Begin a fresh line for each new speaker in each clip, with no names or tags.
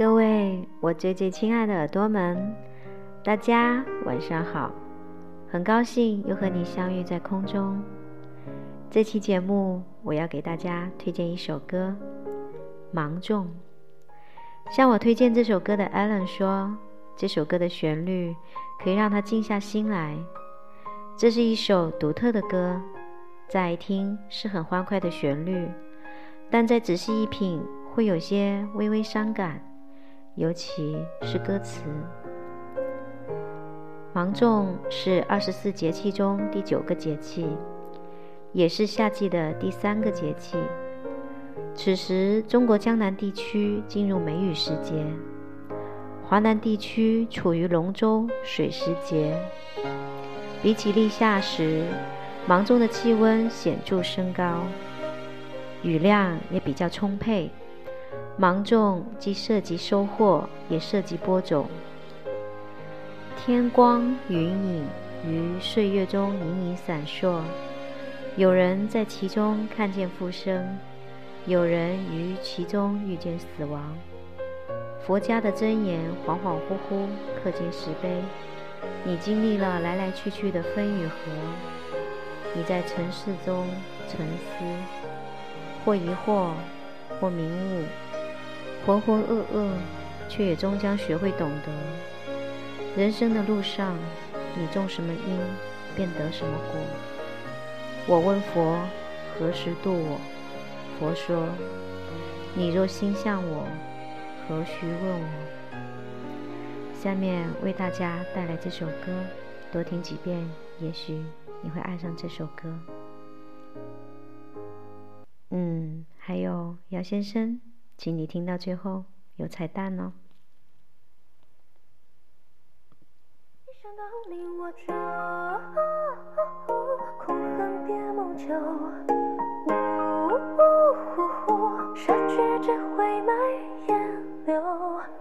各位我最最亲爱的耳朵们，大家晚上好！很高兴又和你相遇在空中。这期节目我要给大家推荐一首歌《芒种》。向我推荐这首歌的 Allen 说，这首歌的旋律可以让他静下心来。这是一首独特的歌，乍一听是很欢快的旋律，但再仔细一品，会有些微微伤感，尤其是歌词。芒种是二十四节气中第九个节气，也是夏季的第三个节气。此时，中国江南地区进入梅雨时节，华南地区处于龙舟水时节。比起立夏时，芒种的气温显著升高，雨量也比较充沛。芒种既涉及收获，也涉及播种。天光云影于岁月中隐隐闪烁，有人在其中看见复生，有人于其中遇见死亡。佛家的箴言恍恍惚惚刻进石碑。你经历了来来去去的风与河，你在尘世中沉思，或疑惑，或明悟，浑浑噩噩，却也终将学会懂得。人生的路上，你种什么因，便得什么果。我问佛，何时度我？佛说，你若心向我，何须问我？下面为大家带来这首歌，多听几遍，也许你会爱上这首歌。嗯，还有姚先生，请你听到最后有彩蛋哦。
一想到你我就空恨别梦久，失去只会埋眼流。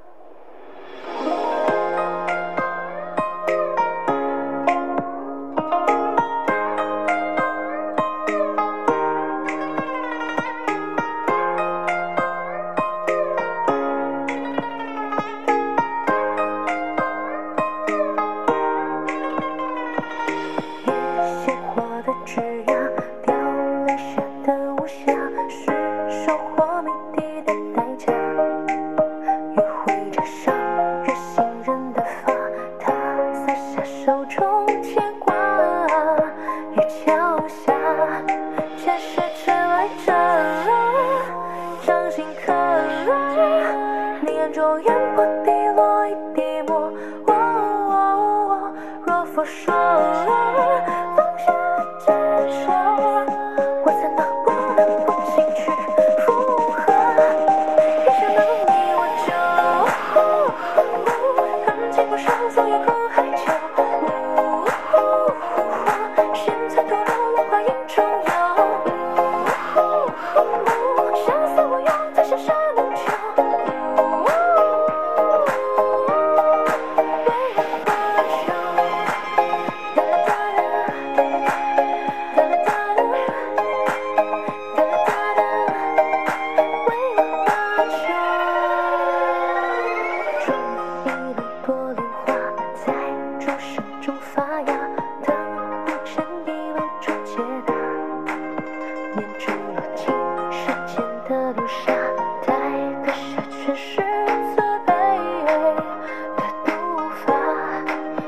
你眼中烟波。眼中落进时间的流沙，待割舍诠释慈悲。法，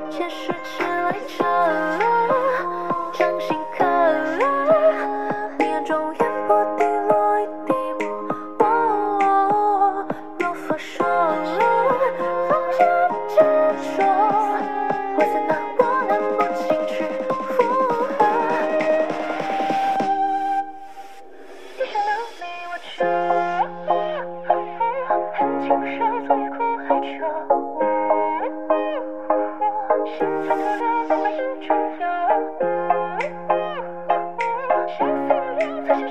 前世迟来者，掌心刻。你眼中烟波滴落一滴墨，说放下执着？我在。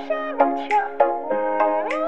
什的桥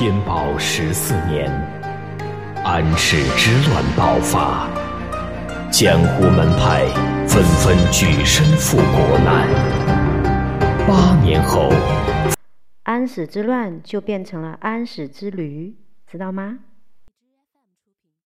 天宝十四年，安史之乱爆发，江湖门派纷纷举身赴国难。八年后，
安史之乱就变成了安史之驴，知道吗？